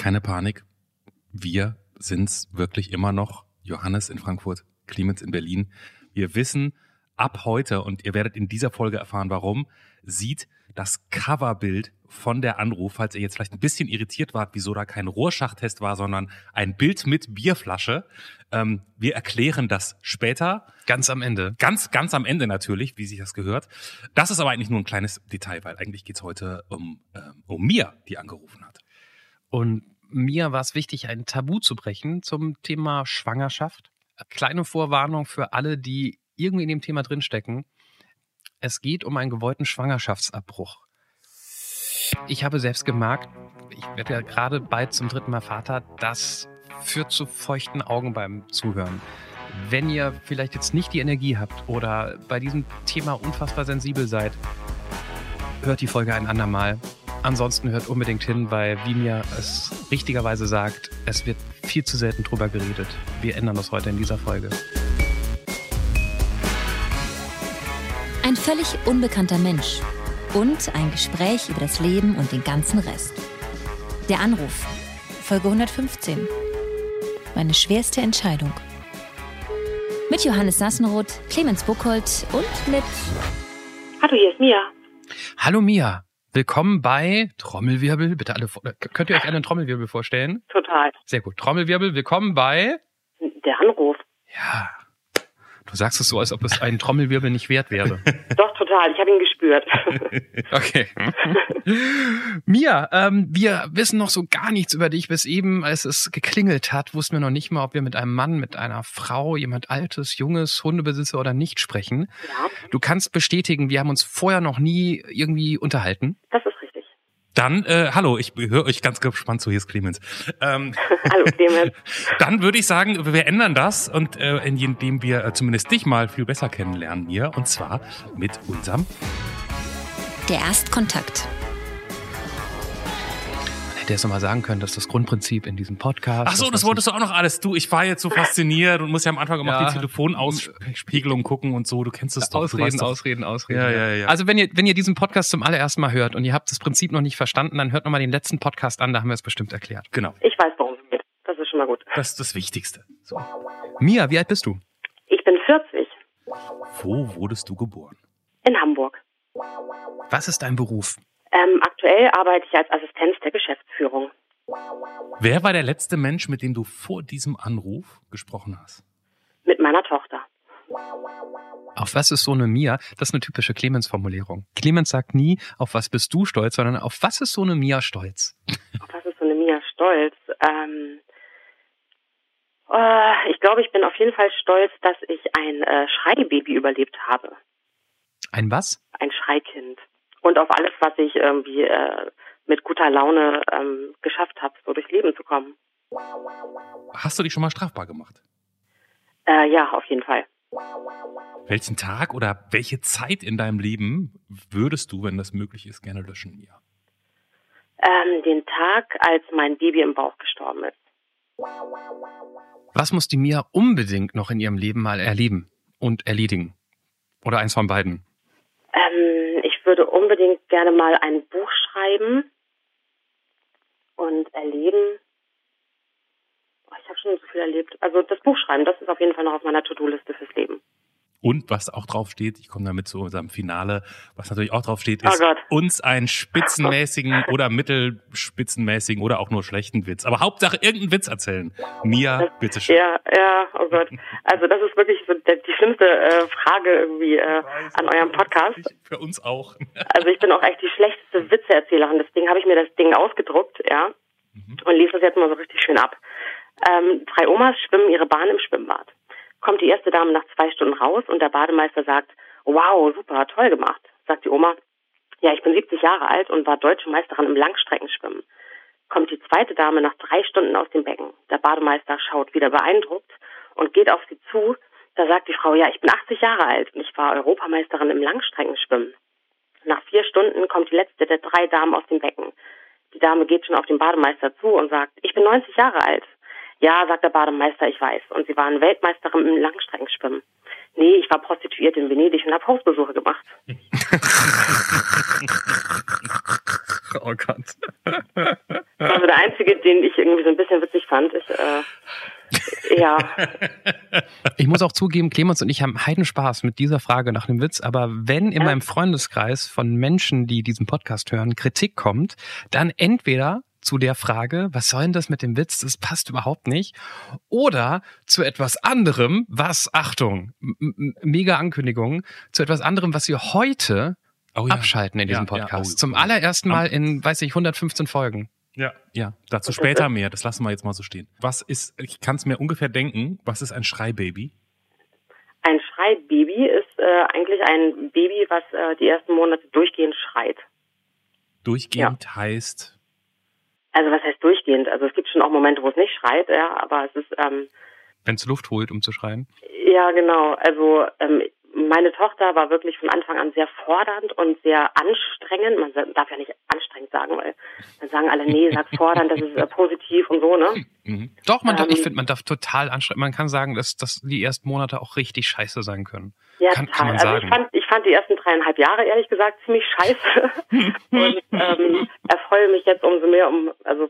keine Panik. Wir sind's wirklich immer noch. Johannes in Frankfurt, Clemens in Berlin. Wir wissen ab heute, und ihr werdet in dieser Folge erfahren, warum, sieht das Coverbild von der Anruf, falls ihr jetzt vielleicht ein bisschen irritiert wart, wieso da kein Rohrschachttest war, sondern ein Bild mit Bierflasche. Ähm, wir erklären das später. Ganz am Ende. Ganz, ganz am Ende natürlich, wie sich das gehört. Das ist aber eigentlich nur ein kleines Detail, weil eigentlich geht's heute um, ähm, um Mia, die angerufen hat. Und mir war es wichtig, ein Tabu zu brechen zum Thema Schwangerschaft. Kleine Vorwarnung für alle, die irgendwie in dem Thema drinstecken. Es geht um einen gewollten Schwangerschaftsabbruch. Ich habe selbst gemerkt, ich werde ja gerade bald zum dritten Mal Vater, das führt zu feuchten Augen beim Zuhören. Wenn ihr vielleicht jetzt nicht die Energie habt oder bei diesem Thema unfassbar sensibel seid, hört die Folge ein andermal. Ansonsten hört unbedingt hin, weil, wie mir es richtigerweise sagt, es wird viel zu selten drüber geredet. Wir ändern das heute in dieser Folge. Ein völlig unbekannter Mensch und ein Gespräch über das Leben und den ganzen Rest. Der Anruf, Folge 115. Meine schwerste Entscheidung. Mit Johannes Sassenroth, Clemens Buchholz und mit. Hallo, hier ist Mia. Hallo Mia, willkommen bei Trommelwirbel. Bitte alle, könnt ihr euch alle einen Trommelwirbel vorstellen? Total. Sehr gut. Trommelwirbel, willkommen bei. Der Anruf. Ja. Du sagst es so, als ob es ein Trommelwirbel nicht wert wäre. Doch, total. Ich habe ihn gespürt. Okay. Mia, ähm, wir wissen noch so gar nichts über dich. Bis eben, als es geklingelt hat, wussten wir noch nicht mal, ob wir mit einem Mann, mit einer Frau, jemand Altes, Junges, Hundebesitzer oder nicht sprechen. ja, Du kannst bestätigen, wir haben uns vorher noch nie irgendwie unterhalten. das ist richtig. Dann, äh, hallo, ich höre euch ganz gespannt zu, hier ist Clemens. Ähm, Hallo, Clemens. dann würde ich sagen, wir ändern das und äh, indem wir äh, zumindest dich mal viel besser kennenlernen hier und zwar mit unserem Der Erstkontakt. Hätte jetzt noch mal sagen können, dass das Grundprinzip in diesem Podcast. Ach so, das wolltest du auch noch alles. Du, ich war jetzt so fasziniert und muss ja am Anfang immer Ja. auf die Telefonauspiegelung gucken und so. Du kennst es doch. Ausreden, doch. Ausreden, Ausreden. Ja, ja, ja. Also wenn ihr, wenn ihr diesen Podcast zum allerersten Mal hört und ihr habt das Prinzip noch nicht verstanden, dann hört noch mal den letzten Podcast an, da haben wir es bestimmt erklärt. Genau, Ich weiß, worum es geht. Das ist schon mal gut. das ist das Wichtigste. So. Mia, wie alt bist du? Ich bin 40 Wo wurdest du geboren? in Hamburg. Was ist dein Beruf? Ähm, aktuell arbeite ich als Assistenz der Geschäftsführung. Wer war der letzte Mensch, mit dem du vor diesem Anruf gesprochen hast? Mit meiner Tochter. Auf was ist so eine Mia? Das ist eine typische Clemens-Formulierung. Clemens sagt nie, auf was bist du stolz, sondern auf was ist so eine Mia stolz? Auf was ist so eine Mia stolz? Ähm, äh, ich glaube, ich bin auf jeden Fall stolz, dass ich ein äh, Schreibaby überlebt habe. Ein was? Ein Schreikind. Und auf alles, was ich irgendwie äh, mit guter Laune ähm, geschafft habe, so durchs Leben zu kommen. Hast du dich schon mal strafbar gemacht? Äh, ja, auf jeden Fall. Welchen Tag oder welche Zeit in deinem Leben würdest du, wenn das möglich ist, gerne löschen, Mia? Ähm, den Tag, als mein Baby im Bauch gestorben ist. Was muss die Mia unbedingt noch in ihrem Leben mal erleben und erledigen? Oder eins von beiden? Ähm, ich würde unbedingt gerne mal ein Buch schreiben und erleben. Oh, ich habe schon so viel erlebt. Also das Buch schreiben, das ist auf jeden Fall noch auf meiner To-Do-Liste fürs Leben. Und was auch drauf steht, ich komme damit zu unserem Finale, was natürlich auch drauf steht, Oh ist Gott. uns einen spitzenmäßigen oder mittelspitzenmäßigen oder auch nur schlechten Witz. Aber Hauptsache irgendeinen Witz erzählen. Mia, bitteschön. Ja, ja, oh Gott. Also das ist wirklich so die schlimmste äh, Frage irgendwie äh, an eurem Podcast. Für uns auch. Also ich bin auch echt die schlechteste Witzeerzählerin. Deswegen habe ich mir das Ding ausgedruckt, ja, und lese das jetzt mal so richtig schön ab. Ähm, drei Omas schwimmen ihre Bahn im Schwimmbad. Kommt die erste Dame nach zwei Stunden raus und der Bademeister sagt, wow, super, toll gemacht. Sagt die Oma, ja, ich bin 70 Jahre alt und war deutsche Meisterin im Langstreckenschwimmen. Kommt die zweite Dame nach drei Stunden aus dem Becken. Der Bademeister schaut wieder beeindruckt und geht auf sie zu. Da sagt die Frau, ja, ich bin 80 Jahre alt und ich war Europameisterin im Langstreckenschwimmen. Nach vier Stunden kommt die letzte der drei Damen aus dem Becken. Die Dame geht schon auf den Bademeister zu und sagt, ich bin 90 Jahre alt. Ja, sagt der Bademeister, ich weiß. Und sie waren Weltmeisterin im Langstreckenschwimmen. Nee, ich war prostituiert in Venedig und habe Hausbesuche gemacht. oh Gott. Das war so der einzige, den ich irgendwie so ein bisschen witzig fand. Ich, äh, ja. Ich muss auch zugeben, Clemens und ich haben Heidenspaß mit dieser Frage nach dem Witz, aber wenn in ja. meinem Freundeskreis von Menschen, die diesen Podcast hören, Kritik kommt, dann entweder zu der Frage, was soll denn das mit dem Witz, das passt überhaupt nicht, oder zu etwas anderem, was, Achtung, mega Ankündigung, zu etwas anderem, was wir heute oh ja. abschalten in diesem ja, Podcast. Ja, oh, Zum allerersten Mal in, weiß ich, 115 Folgen. Ja, ja. Dazu später mehr. Das lassen wir jetzt mal so stehen. Was ist, ich kann es mir ungefähr denken, was ist ein Schreibaby? Ein Schreibaby ist äh, eigentlich ein Baby, was äh, die ersten Monate durchgehend schreit. Durchgehend ja. heißt? Also was heißt durchgehend? Also es gibt schon auch Momente, wo es nicht schreit, ja, aber es ist ähm, wenn es Luft holt, um zu schreien. Ja, genau. Also ähm, meine Tochter war wirklich von Anfang an sehr fordernd und sehr anstrengend. Man darf ja nicht anstrengend sagen, weil dann sagen alle, nee, sag fordernd, das ist äh, positiv und so, ne? Mhm. Doch, man ähm, darf, ich finde, man darf total anstrengend. Man kann sagen, dass, dass die ersten Monate auch richtig scheiße sein können. Ja, kann, kann man also sagen. Ich fand, fand die ersten dreieinhalb Jahre ehrlich gesagt ziemlich scheiße und ähm, erfreue mich jetzt umso mehr um, also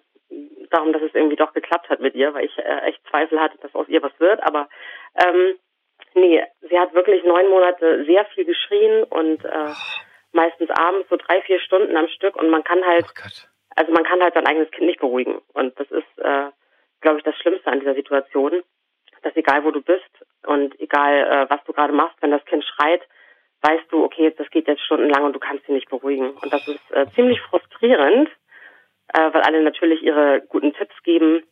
darum, dass es irgendwie doch geklappt hat mit ihr, weil ich äh, echt Zweifel hatte, dass aus ihr was wird. Aber ähm, Nee, sie hat wirklich neun Monate sehr viel geschrien und äh, meistens abends so drei, vier Stunden am Stück und man kann halt, also man kann halt sein eigenes Kind nicht beruhigen. Und das ist, äh, glaube ich, das Schlimmste an dieser Situation, dass egal wo du bist und egal äh, was du gerade machst, wenn das Kind schreit, weißt du, okay, das geht jetzt stundenlang und du kannst sie nicht beruhigen. Und das ist äh, ziemlich frustrierend, äh, weil alle natürlich ihre guten Tipps geben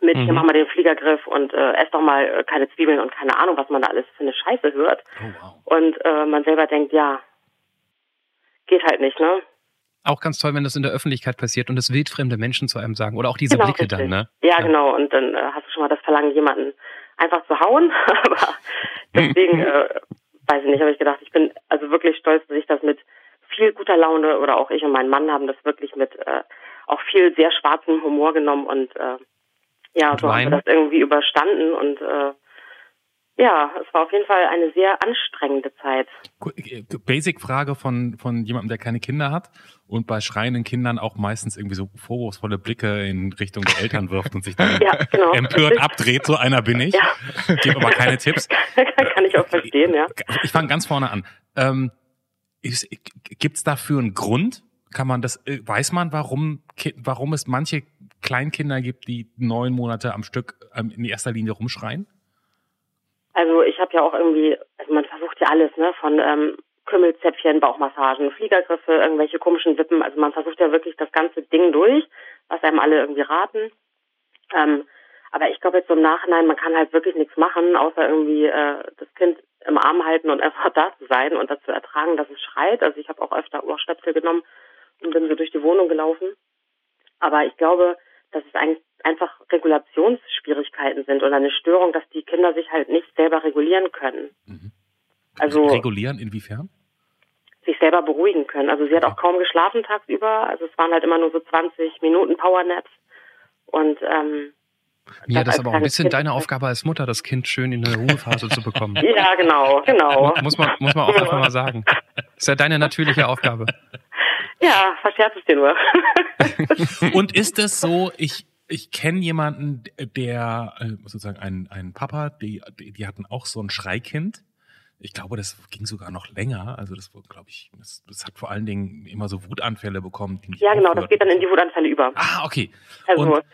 mit, mhm. hier mach mal den Fliegergriff und äh, ess doch mal äh, keine Zwiebeln und keine Ahnung, was man da alles für eine Scheiße hört. Oh, wow. Und äh, man selber denkt, ja, geht halt nicht, ne? Auch ganz toll, wenn das in der Öffentlichkeit passiert und es wildfremde Menschen zu einem sagen oder auch diese genau, Blicke richtig. dann, ne? Ja, ja, genau. Und dann äh, hast du schon mal das Verlangen, jemanden einfach zu hauen. aber deswegen, äh, weiß ich nicht, habe ich gedacht, ich bin also wirklich stolz, dass ich das mit viel guter Laune oder auch ich und mein Mann haben das wirklich mit äh, auch viel sehr schwarzem Humor genommen und äh, ja, und so haben wir das irgendwie überstanden und äh, ja, es war auf jeden Fall eine sehr anstrengende Zeit. Äh, Basic-Frage von, von jemandem, der keine Kinder hat und bei schreienden Kindern auch meistens irgendwie so vorwurfsvolle Blicke in Richtung der Eltern wirft und sich dann ja, genau. empört abdreht. So einer bin ich. Ja. Gebe aber keine Tipps. Kann ich auch verstehen, ja. Ich fange ganz vorne an. Ähm, Gibt es dafür einen Grund? Kann man das, äh, weiß man, warum, warum es manche Kleinkinder gibt, die neun Monate am Stück ähm, in erster Linie rumschreien? Also ich habe ja auch irgendwie, also man versucht ja alles, ne, von ähm, Kümmelzäpfchen, Bauchmassagen, Fliegergriffe, irgendwelche komischen Wippen. Also man versucht ja wirklich das ganze Ding durch, was einem alle irgendwie raten. Ähm, aber ich glaube jetzt so im Nachhinein, man kann halt wirklich nichts machen, außer irgendwie äh, das Kind im Arm halten und einfach da zu sein und dazu ertragen, dass es schreit. Also ich habe auch öfter Ohrstöpsel genommen und bin so durch die Wohnung gelaufen. Aber ich glaube, dass es eigentlich einfach Regulationsschwierigkeiten sind oder eine Störung, dass die Kinder sich halt nicht selber regulieren können. Mhm. Also regulieren inwiefern? Sich selber beruhigen können. Also sie hat auch kaum geschlafen tagsüber. Also es waren halt immer nur so 20 Minuten Powernaps und ähm, ja, das ist aber auch ein bisschen kind deine Aufgabe als Mutter, das Kind schön in eine Ruhephase zu bekommen. Ja, genau, genau. Muss man, muss man auch einfach mal sagen. Das ist ja deine natürliche Aufgabe. Ja, verscherzt es dir nur. Und ist es so, ich, ich kenne jemanden, der äh, sozusagen einen, einen Papa, die, die hatten auch so ein Schreikind. Ich glaube, das ging sogar noch länger. Also das glaube ich, das, das, hat vor allen Dingen immer so Wutanfälle bekommen. ja, genau, aufhört. das geht dann in die Wutanfälle über. Ah, okay. Also, und,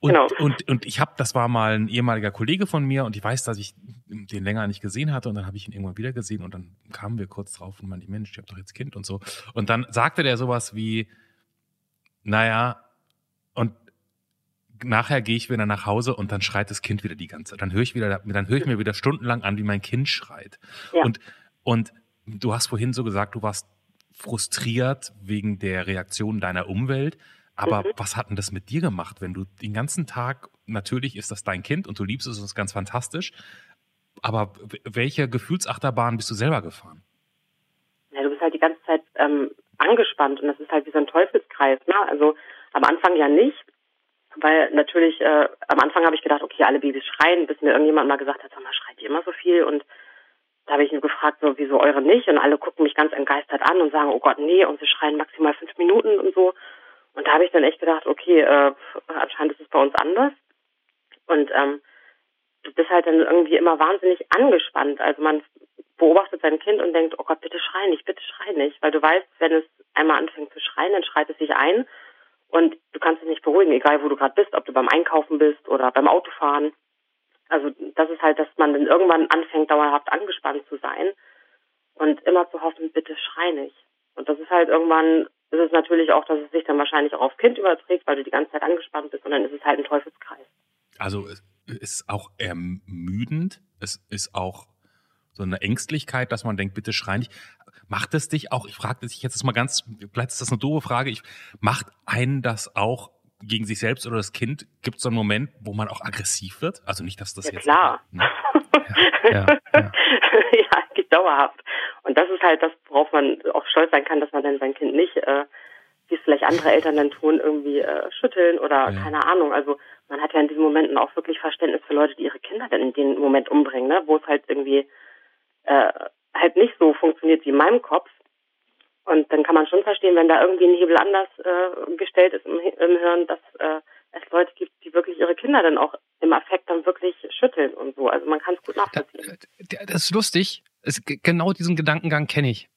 und, genau. und, und ich habe, das war mal ein ehemaliger Kollege von mir und ich weiß, dass ich den länger nicht gesehen hatte und dann habe ich ihn irgendwann wieder gesehen und dann kamen wir kurz drauf und meinte, Mensch, ich habe doch jetzt Kind und so. Und dann sagte der sowas wie, naja, und nachher gehe ich wieder nach Hause und dann schreit das Kind wieder die ganze Zeit. Dann höre ich wieder, dann höre ich mir wieder stundenlang an, wie mein Kind schreit. Ja. Und, und du hast vorhin so gesagt, du warst frustriert wegen der Reaktion deiner Umwelt. Aber mhm. was hat denn das mit dir gemacht, wenn du den ganzen Tag, natürlich ist das dein Kind und du liebst es und es ist ganz fantastisch, aber welche Gefühlsachterbahn bist du selber gefahren? Ja, du bist halt die ganze Zeit ähm, angespannt und das ist halt wie so ein Teufelskreis. Ne? Also am Anfang ja nicht, weil natürlich, äh, am Anfang habe ich gedacht, okay, alle Babys schreien, bis mir irgendjemand mal gesagt hat, sag mal, schreit ihr immer so viel und da habe ich nur gefragt, so, wieso eure nicht? Und alle gucken mich ganz entgeistert an und sagen, oh Gott, nee, und sie schreien maximal fünf Minuten und so. Und da habe ich dann echt gedacht, okay, äh, anscheinend ist es bei uns anders. Und ähm, du bist halt dann irgendwie immer wahnsinnig angespannt. Also man beobachtet sein Kind und denkt, oh Gott, bitte schrei nicht, bitte schrei nicht. Weil du weißt, wenn es einmal anfängt zu schreien, dann schreit es sich ein und du kannst es nicht beruhigen, egal wo du gerade bist, ob du beim Einkaufen bist oder beim Autofahren. Also das ist halt, dass man dann irgendwann anfängt, dauerhaft angespannt zu sein und immer zu hoffen, bitte schrei nicht. Und das ist halt irgendwann, ist es natürlich auch, dass es sich dann wahrscheinlich auch aufs Kind überträgt, weil du die ganze Zeit angespannt bist und dann ist es halt ein Teufelskreis. Also es ist auch ermüdend, es ist auch so eine Ängstlichkeit, dass man denkt, bitte schrei nicht. Macht es dich auch, ich frage dich jetzt mal ganz, vielleicht ist das eine doofe Frage, ich, macht einen das auch gegen sich selbst oder das Kind? Gibt es so einen Moment, wo man auch aggressiv wird? Also nicht, dass das ja, jetzt... Klar. Ne? Ja, ja, ja. ja, dauerhaft. Und das ist halt das, worauf man auch stolz sein kann, dass man dann sein Kind nicht, äh, wie es vielleicht andere Eltern dann tun, irgendwie äh, schütteln oder ja. keine Ahnung. Also man hat ja in diesen Momenten auch wirklich Verständnis für Leute, die ihre Kinder dann in dem Moment umbringen, ne? wo es halt irgendwie äh, halt nicht so funktioniert wie in meinem Kopf. Und dann kann man schon verstehen, wenn da irgendwie ein Hebel anders äh, gestellt ist im, im Hirn, dass äh, es Leute gibt, die wirklich ihre Kinder dann auch im Affekt dann wirklich schütteln und so. Also man kann es gut nachvollziehen. Das ist lustig. Es, genau diesen Gedankengang kenne ich.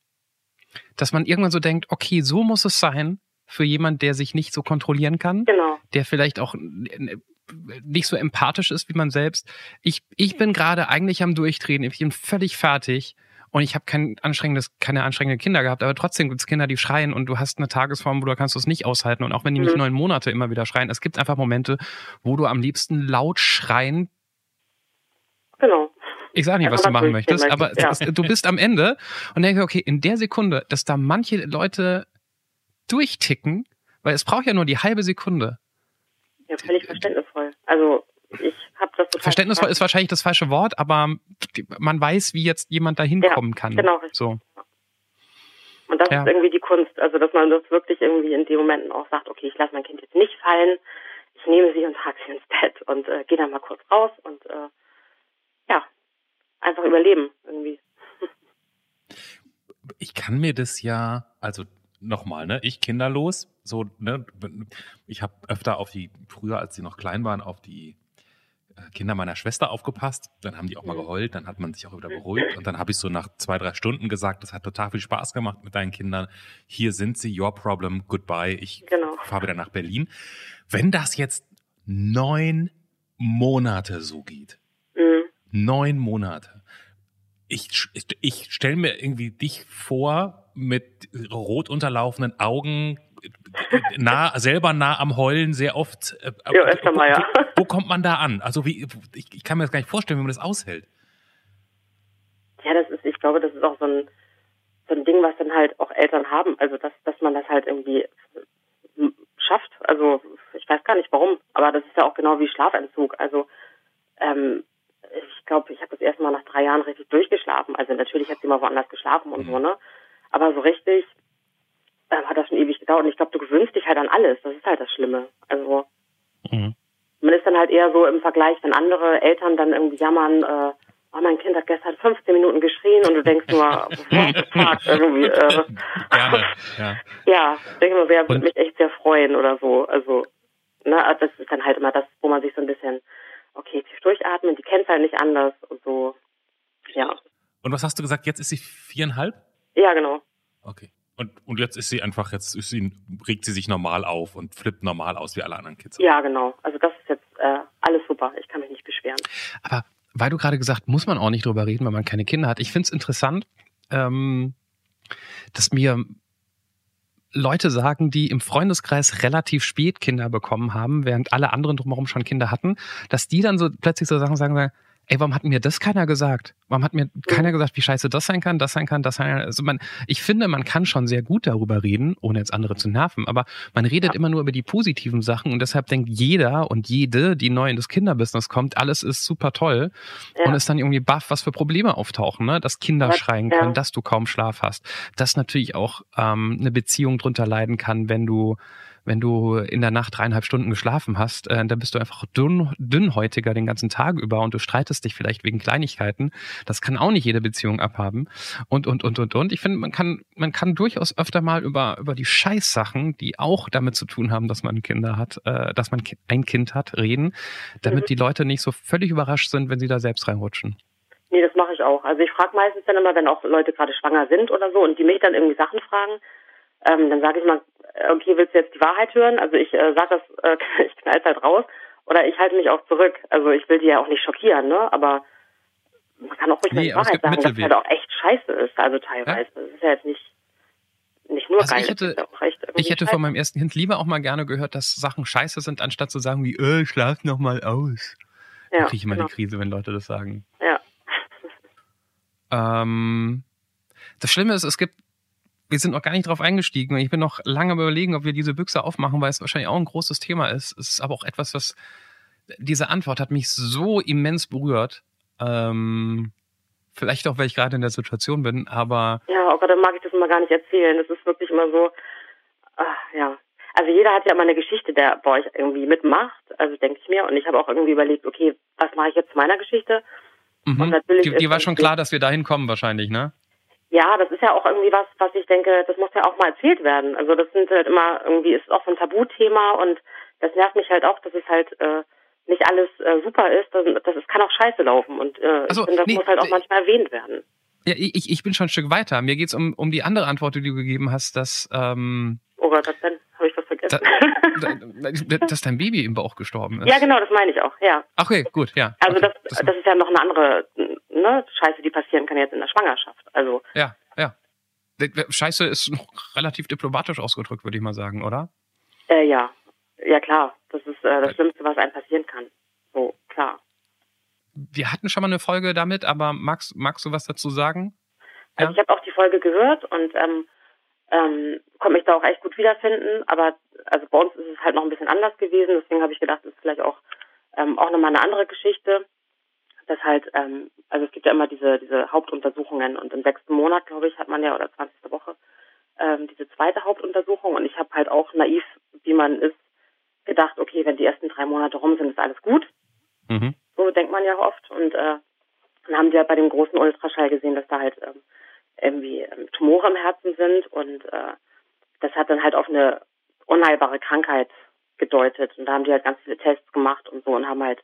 Dass man irgendwann so denkt, okay, so muss es sein für jemand, der sich nicht so kontrollieren kann. Genau. Der vielleicht auch nicht so empathisch ist wie man selbst. Ich, ich bin gerade eigentlich am Durchdrehen. Ich bin völlig fertig. Und ich habe kein anstrengendes, keine anstrengenden Kinder gehabt, aber trotzdem gibt es Kinder, die schreien und du hast eine Tagesform, wo du kannst es nicht aushalten. Und auch wenn die nicht mhm. neun Monate immer wieder schreien, es gibt einfach Momente, wo du am liebsten laut schreien. Genau. Ich sage nicht, was du machen möchtest, aber ja. du bist am Ende und denkst, okay, in der Sekunde, dass da manche Leute durchticken, weil es braucht ja nur die halbe Sekunde. Ja, völlig verständnisvoll. Also ich habe das total Verständnisvoll ist wahrscheinlich das falsche Wort, aber man weiß, wie jetzt jemand da hinkommen ja, kann. Genau, richtig. So. Und das ja. ist irgendwie die Kunst, also dass man das wirklich irgendwie in den Momenten auch sagt, okay, ich lasse mein Kind jetzt nicht fallen, ich nehme sie und trage sie ins Bett und äh, gehe dann mal kurz raus und äh, ja, einfach überleben irgendwie. Ich kann mir das ja, also nochmal, ne, ich kinderlos, so, ne, ich habe öfter auf die, früher als sie noch klein waren, auf die äh, Kinder meiner Schwester aufgepasst. Dann haben die auch mal mhm. geheult, dann hat man sich auch wieder beruhigt. Und dann habe ich so nach zwei, drei Stunden gesagt, das hat total viel Spaß gemacht mit deinen Kindern. Hier sind sie, your problem, goodbye. Ich genau. fahre wieder nach Berlin. Wenn das jetzt neun Monate so geht. Neun Monate, ich, ich, ich stelle mir irgendwie dich vor mit rot unterlaufenden Augen, nah, selber nah am Heulen, sehr oft. Äh, ja, öfter mal, ja. Wo, wo, kommt man da an? Also wie, ich, ich kann mir das gar nicht vorstellen, wie man das aushält. Ja, das ist, ich glaube, das ist auch so ein, so ein Ding, was dann halt auch Eltern haben. Also, dass, dass man das halt irgendwie schafft. Also, ich weiß gar nicht warum, aber das ist ja auch genau wie Schlafentzug. Also, ähm, ich glaube, ich habe das erste Mal nach drei Jahren richtig durchgeschlafen. Also natürlich hat sie mal woanders geschlafen und mhm. so, ne? Aber so richtig ähm, hat das schon ewig gedauert. Und ich glaube, du gewöhnst dich halt an alles. Das ist halt das Schlimme. Also mhm. man ist dann halt eher so im Vergleich, wenn andere Eltern dann irgendwie jammern, äh, oh, mein Kind hat gestern 15 Minuten geschrien und du denkst nur, what irgendwie. Äh, Gerne, ja. Ja, ich denke mal, wer würde mich echt sehr freuen oder so. Also, ne, das ist dann halt immer das, wo man sich so ein bisschen, okay, tief durchatmen, die kennt halt nicht anders und so, ja. Und was hast du gesagt, jetzt ist sie viereinhalb? Ja, genau. Okay. Und, und jetzt ist sie einfach, jetzt ist sie, regt sie sich normal auf und flippt normal aus wie alle anderen Kids. Ja, genau. Also das ist jetzt äh, alles super. Ich kann mich nicht beschweren. Aber weil du gerade gesagt, muss man auch nicht drüber reden, wenn man keine Kinder hat. Ich finde es interessant, ähm, dass mir Leute sagen, die im Freundeskreis relativ spät Kinder bekommen haben, während alle anderen drumherum schon Kinder hatten, dass die dann so plötzlich so Sachen sagen, sagen ey, warum hat mir das keiner gesagt? Warum hat mir keiner gesagt, wie scheiße das sein kann, das sein kann, das sein kann? Also man, ich finde, man kann schon sehr gut darüber reden, ohne jetzt andere zu nerven, aber man redet ja. immer nur über die positiven Sachen und deshalb denkt jeder und jede, die neu in das Kinderbusiness kommt, alles ist super toll ja. und ist dann irgendwie baff, was für Probleme auftauchen, ne? Dass Kinder ja. schreien können, dass du kaum Schlaf hast, dass natürlich auch ähm, eine Beziehung drunter leiden kann, wenn du wenn du in der Nacht dreieinhalb Stunden geschlafen hast, äh, dann bist du einfach dünn, dünnhäutiger den ganzen Tag über und du streitest dich vielleicht wegen Kleinigkeiten. Das kann auch nicht jede Beziehung abhaben. Und, und, und, und, und. Ich finde, man kann, man kann durchaus öfter mal über, über die Scheißsachen, die auch damit zu tun haben, dass man Kinder hat, äh, dass man ein Kind hat, reden, damit mhm. die Leute nicht so völlig überrascht sind, wenn sie da selbst reinrutschen. Nee, das mache ich auch. Also ich frage meistens dann immer, wenn auch Leute gerade schwanger sind oder so und die mich dann irgendwie Sachen fragen, ähm, dann sage ich mal, okay, willst du jetzt die Wahrheit hören? Also ich äh, sage das, äh, ich knall's halt raus. Oder ich halte mich auch zurück. Also ich will die ja auch nicht schockieren, ne? Aber man kann auch ruhig nee, die Wahrheit sagen, dass es halt auch echt scheiße ist, also teilweise. Ja? Das ist ja jetzt nicht, nicht nur also geil. Ich hätte, ich hätte von meinem ersten Kind lieber auch mal gerne gehört, dass Sachen scheiße sind, anstatt zu sagen wie, äh, schlaf noch mal aus. Ja, da kriege ich immer genau. die Krise, wenn Leute das sagen. Ja. Ähm, das Schlimme ist, es gibt wir sind noch gar nicht drauf eingestiegen. Ich bin noch lange überlegen, ob wir diese Büchse aufmachen, weil es wahrscheinlich auch ein großes Thema ist. Es ist aber auch etwas, was diese Antwort hat mich so immens berührt. Ähm, vielleicht auch, weil ich gerade in der Situation bin, aber. Ja, oh Gott, dann mag ich das immer gar nicht erzählen. Das ist wirklich immer so, ach, ja. Also jeder hat ja immer eine Geschichte, der bei euch irgendwie mitmacht, also denke ich mir. Und ich habe auch irgendwie überlegt, okay, was mache ich jetzt zu meiner Geschichte? Mhm. Und natürlich die, die war schon klar, dass wir dahin kommen wahrscheinlich, ne? Ja, das ist ja auch irgendwie was, was ich denke, das muss ja auch mal erzählt werden. Also das sind halt immer irgendwie ist auch so ein Tabuthema und das nervt mich halt auch, dass es halt äh, nicht alles äh, super ist. Das, das es kann auch scheiße laufen und äh, also, finde, das nee, muss halt auch manchmal erwähnt werden. Ja, ich, ich bin schon ein Stück weiter. Mir geht's um, um die andere Antwort, die du gegeben hast, dass ähm, Oh Gott, was denn? Habe ich was vergessen? Da, dass dein Baby im Bauch gestorben ist. Ja, genau, das meine ich auch, ja. Okay, gut, ja. Also okay. das, das, das ist ja noch eine andere ne, Scheiße, die passieren kann jetzt in der Schwangerschaft. Also ja, ja. Scheiße ist noch relativ diplomatisch ausgedrückt, würde ich mal sagen, oder? Äh, ja, ja klar. Das ist äh, das äh. Schlimmste, was einem passieren kann. So klar. Wir hatten schon mal eine Folge damit, aber magst, magst du was dazu sagen? Also ja? ich habe auch die Folge gehört und ähm, ähm, konnte mich da auch echt gut wiederfinden. Aber also bei uns ist es halt noch ein bisschen anders gewesen. Deswegen habe ich gedacht, das ist vielleicht auch ähm, auch nochmal eine andere Geschichte dass halt, ähm, also es gibt ja immer diese, diese Hauptuntersuchungen und im sechsten Monat, glaube ich, hat man ja, oder 20. Woche, ähm, diese zweite Hauptuntersuchung und ich habe halt auch naiv, wie man ist, gedacht, okay, wenn die ersten drei Monate rum sind, ist alles gut. Mhm. So denkt man ja oft und äh, dann haben die ja bei dem großen Ultraschall gesehen, dass da halt ähm, irgendwie ähm, Tumore im Herzen sind und äh, das hat dann halt auf eine unheilbare Krankheit gedeutet und da haben die halt ganz viele Tests gemacht und so und haben halt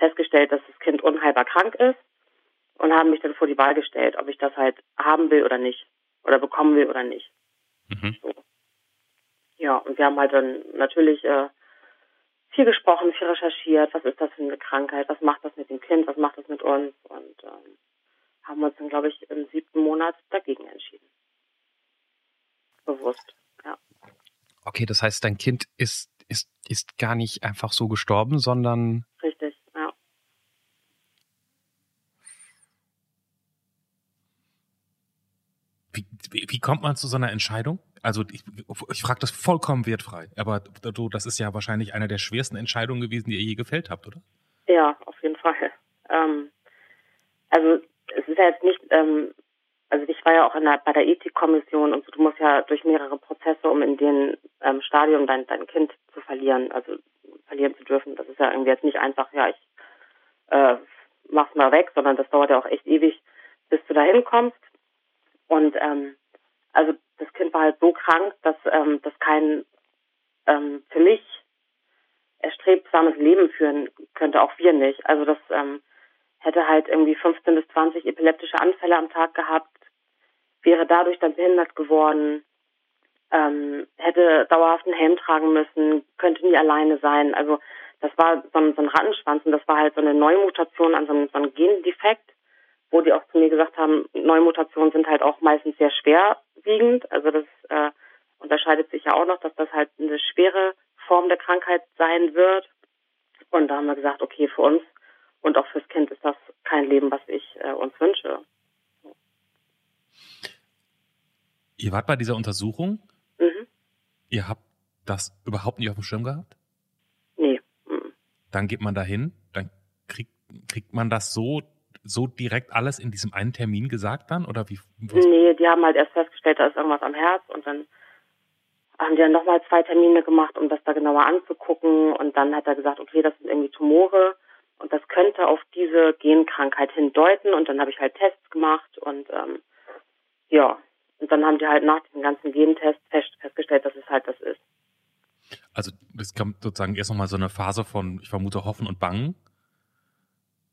festgestellt, dass das Kind unheilbar krank ist und haben mich dann vor die Wahl gestellt, ob ich das halt haben will oder nicht oder bekommen will oder nicht. Mhm. So. Ja, und wir haben halt dann natürlich äh, viel gesprochen, viel recherchiert, was ist das für eine Krankheit, was macht das mit dem Kind, was macht das mit uns und ähm, haben uns dann, glaube ich, im siebten Monat dagegen entschieden. Bewusst, ja. Okay, das heißt, dein Kind ist, ist, ist gar nicht einfach so gestorben, sondern. Richtig. Wie, wie kommt man zu so einer Entscheidung? Also ich, ich frage das vollkommen wertfrei, aber du, das ist ja wahrscheinlich eine der schwersten Entscheidungen gewesen, die ihr je gefällt habt, oder? Ja, auf jeden Fall. Ähm, also es ist ja jetzt nicht, ähm, also ich war ja auch der, bei der Ethikkommission und so, du musst ja durch mehrere Prozesse, um in dem ähm, Stadium dein, dein Kind zu verlieren, also verlieren zu dürfen. Das ist ja irgendwie jetzt nicht einfach, ja, ich äh, mach's mal weg, sondern das dauert ja auch echt ewig, bis du da hinkommst. Und ähm, also das Kind war halt so krank, dass ähm, das kein ähm, für mich erstrebsames Leben führen könnte, auch wir nicht. Also das ähm, hätte halt irgendwie 15 bis 20 epileptische Anfälle am Tag gehabt, wäre dadurch dann behindert geworden, ähm, hätte dauerhaft einen Helm tragen müssen, könnte nie alleine sein. Also das war so ein, so ein Rattenschwanz und das war halt so eine Neumutation an so einem, so einem Gendefekt wo die auch zu mir gesagt haben, Neumutationen sind halt auch meistens sehr schwerwiegend. Also das äh, unterscheidet sich ja auch noch, dass das halt eine schwere Form der Krankheit sein wird. Und da haben wir gesagt, okay, für uns und auch fürs Kind ist das kein Leben, was ich äh, uns wünsche. Ihr wart bei dieser Untersuchung. Mhm. Ihr habt das überhaupt nicht auf dem Schirm gehabt? Nee. Mhm. Dann geht man dahin, dann kriegt, kriegt man das so so direkt alles in diesem einen Termin gesagt dann? Oder wie? Was? Nee, die haben halt erst festgestellt, da ist irgendwas am Herz und dann haben die dann nochmal zwei Termine gemacht, um das da genauer anzugucken. Und dann hat er gesagt, okay, das sind irgendwie Tumore und das könnte auf diese Genkrankheit hindeuten. Und dann habe ich halt Tests gemacht und ähm, ja, und dann haben die halt nach den ganzen Gentests fest, festgestellt, dass es halt das ist. Also es kommt sozusagen erst nochmal so eine Phase von, ich vermute, Hoffen und Bangen.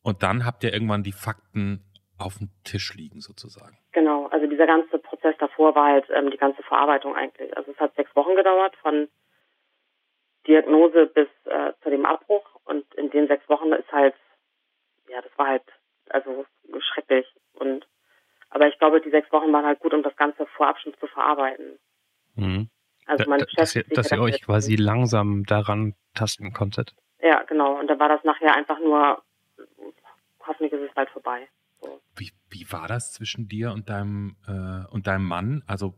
Und dann habt ihr irgendwann die Fakten auf dem Tisch liegen sozusagen. Genau, also dieser ganze Prozess davor war halt ähm, die ganze Verarbeitung eigentlich. Also es hat sechs Wochen gedauert von Diagnose bis äh, zu dem Abbruch und in den sechs Wochen ist halt, ja, das war halt also schrecklich und aber ich glaube, die sechs Wochen waren halt gut, um das Ganze vorab schon zu verarbeiten. Mhm. Also man da, dass ihr, dass ihr euch quasi langsam daran tasten konntet. Ja, genau. Und da war das nachher einfach nur, hoffentlich ist es bald vorbei. So. Wie, wie war das zwischen dir und deinem äh, und deinem Mann? Also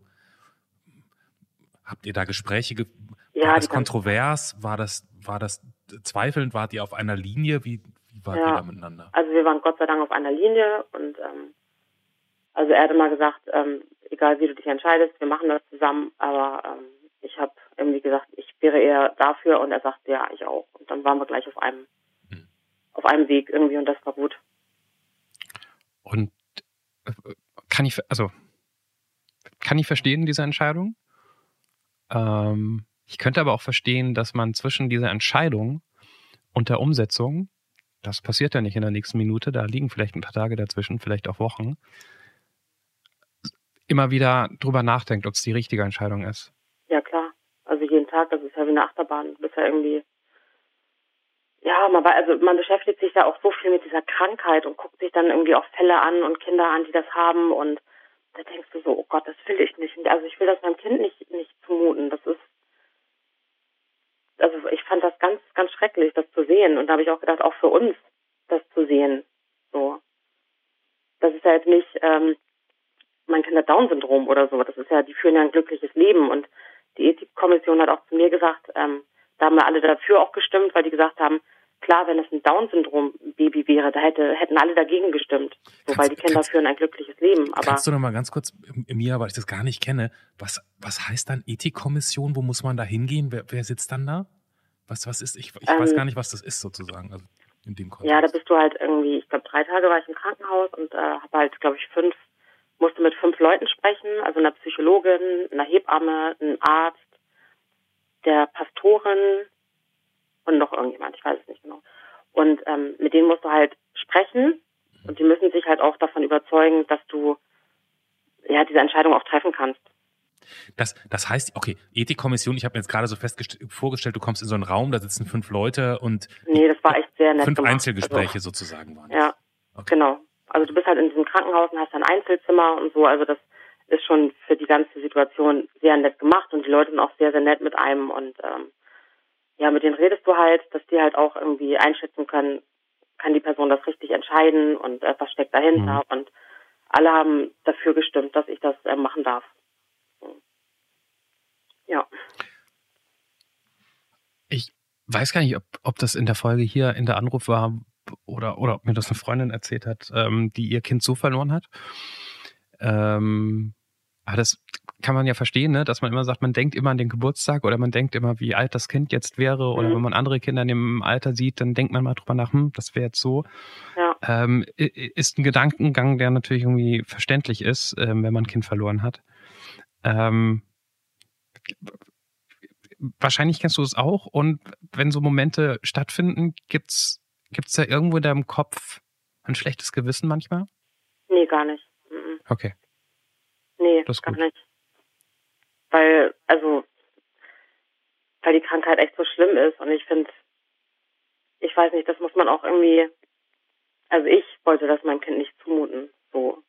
habt ihr da Gespräche? Ge ja, war das kontrovers? War das, war das zweifelnd? Wart ihr auf einer Linie? Wie, wie wart ja, ihr da miteinander? Also wir waren Gott sei Dank auf einer Linie und ähm, also er hat immer gesagt, ähm, egal wie du dich entscheidest, wir machen das zusammen, aber ähm, ich habe irgendwie gesagt, ich wäre eher dafür und er sagte, ja, ich auch. Und dann waren wir gleich auf einem. Auf einem Weg irgendwie und das war gut. Und äh, kann ich, also kann ich verstehen, diese Entscheidung? Ähm, ich könnte aber auch verstehen, dass man zwischen dieser Entscheidung und der Umsetzung, das passiert ja nicht in der nächsten Minute, da liegen vielleicht ein paar Tage dazwischen, vielleicht auch Wochen, immer wieder drüber nachdenkt, ob es die richtige Entscheidung ist. Ja, klar. Also jeden Tag, das ist ja wie eine Achterbahn. Du bist ja irgendwie, ja, man, also man beschäftigt sich ja auch so viel mit dieser Krankheit und guckt sich dann irgendwie auch Fälle an und Kinder an, die das haben und da denkst du so, oh Gott, das will ich nicht. Also ich will das meinem Kind nicht, nicht zumuten. Das ist, also ich fand das ganz, ganz schrecklich, das zu sehen. Und da habe ich auch gedacht, auch für uns, das zu sehen. So. Das ist ja jetzt nicht, ähm, mein Kind hat Down-Syndrom oder so. Das ist ja, die führen ja ein glückliches Leben. Und die Ethikkommission hat auch zu mir gesagt, ähm, da haben wir alle dafür auch gestimmt, weil die gesagt haben, klar, wenn es ein Down-Syndrom-Baby wäre, da hätte, hätten alle dagegen gestimmt. So, weil die Kinder kannst, führen ein glückliches Leben. Aber kannst du noch mal ganz kurz, Mia, weil ich das gar nicht kenne, was, was heißt dann Ethikkommission? Wo muss man da hingehen? Wer, wer sitzt dann da? Was, was ist, ich, ich ähm, weiß gar nicht, was das ist sozusagen. Also in dem Kontext. Ja, da bist du halt irgendwie, ich glaube, drei Tage war ich im Krankenhaus und äh, habe halt, glaube ich, fünf musste mit fünf Leuten sprechen, also einer Psychologin, einer Hebamme, einem Arzt, der Pastorin und noch irgendjemand, ich weiß es nicht genau. Und ähm, mit denen musst du halt sprechen und die müssen sich halt auch davon überzeugen, dass du ja diese Entscheidung auch treffen kannst. Das, das heißt, okay, Ethikkommission, ich habe mir jetzt gerade so vorgestellt, du kommst in so einen Raum, da sitzen fünf Leute und nee, das war echt sehr nett fünf gemacht. Einzelgespräche also, sozusagen waren. Ja, okay. genau. Also du bist halt in diesem Krankenhaus und hast ein Einzelzimmer und so. Also das ist schon für die ganze Situation sehr nett gemacht und die Leute sind auch sehr, sehr nett mit einem und ähm, ja, mit denen redest du halt, dass die halt auch irgendwie einschätzen können, kann die Person das richtig entscheiden und äh, was steckt dahinter mhm. und alle haben dafür gestimmt, dass ich das äh, machen darf. Ja. Ich weiß gar nicht, ob, ob das in der Folge hier in der Anruf war, oder, oder ob mir das eine Freundin erzählt hat, ähm, die ihr Kind so verloren hat. Ähm, aber das kann man ja verstehen, ne? dass man immer sagt, man denkt immer an den Geburtstag oder man denkt immer, wie alt das Kind jetzt wäre. Oder mhm. wenn man andere Kinder in dem Alter sieht, dann denkt man mal drüber nach, hm, das wäre jetzt so. Ja. Ähm, ist ein Gedankengang, der natürlich irgendwie verständlich ist, ähm, wenn man ein Kind verloren hat. Ähm, wahrscheinlich kennst du es auch. Und wenn so Momente stattfinden, gibt's Gibt es da irgendwo in deinem Kopf ein schlechtes Gewissen manchmal? Nee, gar nicht. Mhm. Okay. Nee, das gar nicht. Weil, also, weil die Krankheit echt so schlimm ist und ich finde, ich weiß nicht, das muss man auch irgendwie, also ich wollte das meinem Kind nicht zumuten, so.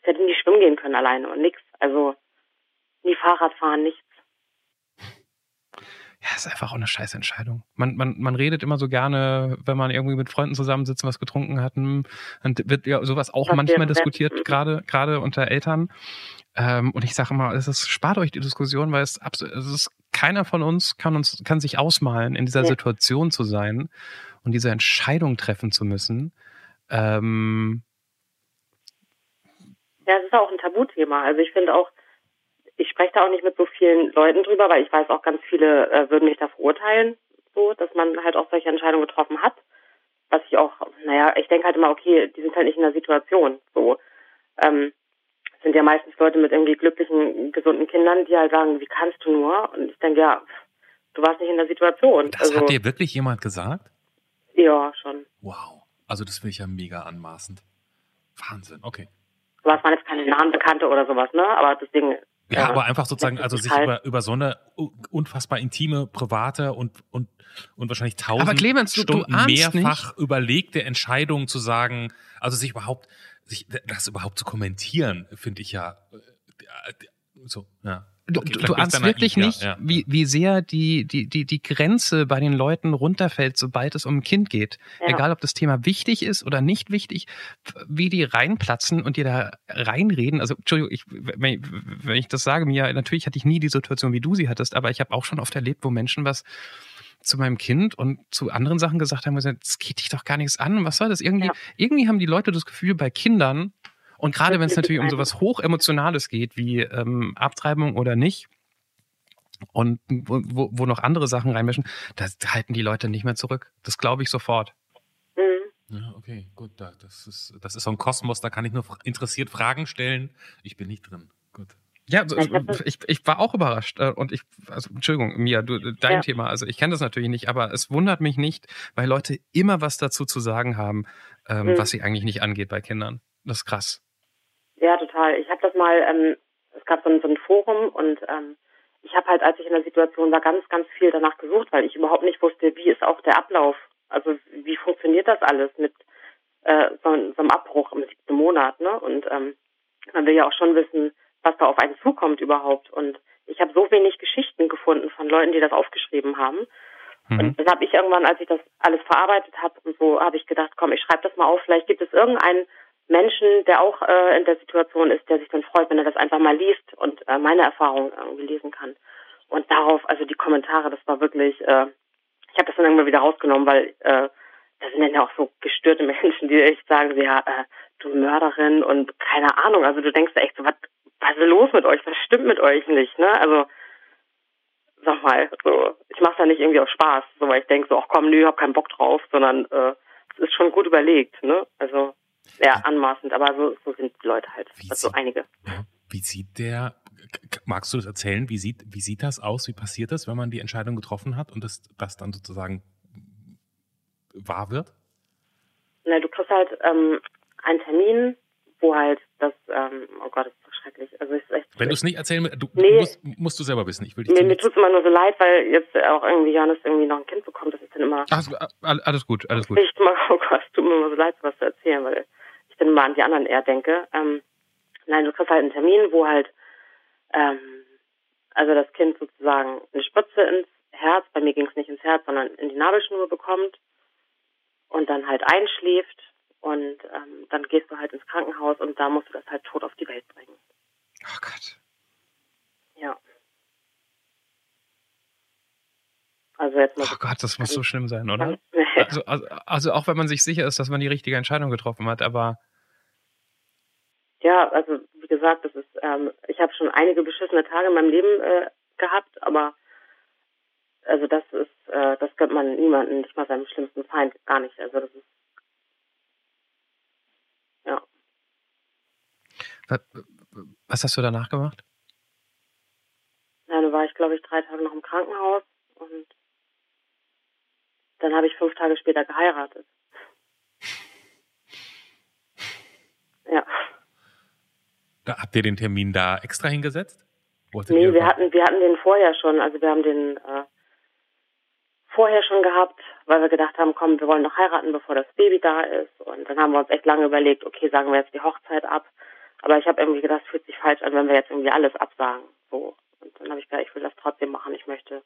Es hätte nie schwimmen gehen können alleine und nix, also nie Fahrrad fahren, nichts ja, ist einfach auch eine scheiß Entscheidung. Man, man, man redet immer so gerne, wenn man irgendwie mit Freunden zusammensitzt, was getrunken hat, hm, dann wird ja sowas auch was manchmal diskutiert, gerade gerade unter Eltern. Ähm, und ich sage immer, es ist, spart euch die Diskussion, weil es absolut, es ist keiner von uns kann uns kann sich ausmalen, in dieser ja. Situation zu sein und diese Entscheidung treffen zu müssen. Ähm, ja, es ist auch ein Tabuthema. Also ich finde auch, ich spreche da auch nicht mit so vielen Leuten drüber, weil ich weiß auch ganz viele äh, würden mich da verurteilen, so, dass man halt auch solche Entscheidungen getroffen hat. Was ich auch, naja, ich denke halt immer, okay, die sind halt nicht in der Situation, so. Ähm, sind ja meistens Leute mit irgendwie glücklichen, gesunden Kindern, die halt sagen, wie kannst du nur? Und ich denke, ja, du warst nicht in der Situation. Das also, hat dir wirklich jemand gesagt? Ja, schon. Wow. Also das finde ich ja mega anmaßend. Wahnsinn, okay. Was waren jetzt keine nahen Bekannte oder sowas, ne? Aber deswegen. Ja, ja aber einfach sozusagen, also sich halt über, über so eine unfassbar intime, private und, und, und wahrscheinlich tausend Clemens, du, Stunden du mehrfach nicht. überlegte Entscheidung zu sagen, also sich überhaupt, sich das überhaupt zu kommentieren, finde ich ja äh, so, ja. Du, okay, du ahnst wirklich naiv, nicht, ja, ja. Wie, wie sehr die, die, die, die Grenze bei den Leuten runterfällt, sobald es um ein Kind geht. Ja. Egal, ob das Thema wichtig ist oder nicht wichtig, wie die reinplatzen und dir da reinreden. Also, Entschuldigung, ich, wenn, ich, wenn ich das sage, mir, natürlich hatte ich nie die Situation, wie du sie hattest, aber ich habe auch schon oft erlebt, wo Menschen was zu meinem Kind und zu anderen Sachen gesagt haben, das geht dich doch gar nichts an. Was soll das? Irgendwie, irgendwie haben die Leute das Gefühl, bei Kindern, und gerade wenn es natürlich um sowas hochemotionales geht, wie ähm, Abtreibung oder nicht, und wo, wo noch andere Sachen reinmischen, da halten die Leute nicht mehr zurück. Das glaube ich sofort. Mhm. Ja, okay, gut. Das ist, das ist so ein Kosmos, da kann ich nur interessiert Fragen stellen. Ich bin nicht drin. Gut. Ja, ich, ich war auch überrascht. Äh, und ich, also Entschuldigung, Mia, du, dein ja. Thema, also ich kenne das natürlich nicht, aber es wundert mich nicht, weil Leute immer was dazu zu sagen haben, ähm, mhm. was sie eigentlich nicht angeht bei Kindern. Das ist krass. Ja, total. Ich habe das mal, ähm, es gab so ein, so ein Forum und ähm, ich habe halt, als ich in der Situation war, ganz, ganz viel danach gesucht, weil ich überhaupt nicht wusste, wie ist auch der Ablauf. Also wie funktioniert das alles mit äh, so, so einem Abbruch im siebten Monat, ne? Und ähm, man will ja auch schon wissen, was da auf einen zukommt überhaupt. Und ich habe so wenig Geschichten gefunden von Leuten, die das aufgeschrieben haben. Mhm. Und dann habe ich irgendwann, als ich das alles verarbeitet habe und so, habe ich gedacht, komm, ich schreibe das mal auf. Vielleicht gibt es irgendeinen Menschen, der auch äh, in der Situation ist, der sich dann freut, wenn er das einfach mal liest und äh, meine Erfahrungen irgendwie lesen kann. Und darauf, also die Kommentare, das war wirklich, äh, ich habe das dann irgendwann wieder rausgenommen, weil äh, da sind dann ja auch so gestörte Menschen, die echt sagen, ja, äh, du Mörderin und keine Ahnung. Also du denkst echt so, was, was ist los mit euch? Was stimmt mit euch nicht? Ne? Also sag mal, so ich mache da nicht irgendwie auf Spaß, so weil ich denke so, ach komm, nö, hab keinen Bock drauf, sondern äh, es ist schon gut überlegt, ne? Also sehr anmaßend, aber so, so sind die Leute halt. Wie also einige. Ja, wie sieht der, magst du das erzählen? Wie sieht, wie sieht das aus? Wie passiert das, wenn man die Entscheidung getroffen hat und das, das dann sozusagen wahr wird? Na, du kriegst halt ähm, einen Termin, wo halt das, ähm, oh Gott, das ist so schrecklich. Also ist echt Wenn du es nicht erzählen du nee, musst, musst du selber wissen. Ich will dich nee, mir tut es immer nur so leid, weil jetzt auch irgendwie Janis irgendwie noch ein Kind bekommt. Das ist dann immer. Ach, alles gut, alles gut. Ich, oh Gott, es tut mir immer so leid, was zu erzählen, weil dann mal an die anderen eher denke. Ähm, nein, du kriegst halt einen Termin, wo halt ähm, also das Kind sozusagen eine Spritze ins Herz, bei mir ging es nicht ins Herz, sondern in die Nabelschnur bekommt und dann halt einschläft und ähm, dann gehst du halt ins Krankenhaus und da musst du das halt tot auf die Welt bringen. Oh Gott. Ja. Also jetzt mal oh Gott, das muss so schlimm sein, oder? Also, also, also auch wenn man sich sicher ist, dass man die richtige Entscheidung getroffen hat, aber ja, also wie gesagt, das ist, ähm, ich habe schon einige beschissene Tage in meinem Leben äh, gehabt, aber also das ist, äh, das gönnt man niemanden, nicht mal seinem schlimmsten Feind, gar nicht. Also das ist ja. Was hast du danach gemacht? Ja, dann war ich, glaube ich, drei Tage noch im Krankenhaus und dann habe ich fünf Tage später geheiratet. Ja. Da habt ihr den Termin da extra hingesetzt? Wolltet nee, wir hatten, wir hatten den vorher schon. Also wir haben den äh, vorher schon gehabt, weil wir gedacht haben, komm, wir wollen noch heiraten, bevor das Baby da ist. Und dann haben wir uns echt lange überlegt, okay, sagen wir jetzt die Hochzeit ab. Aber ich habe irgendwie gedacht, es fühlt sich falsch an, wenn wir jetzt irgendwie alles absagen. So. Und dann habe ich gedacht, ich will das trotzdem machen. Ich möchte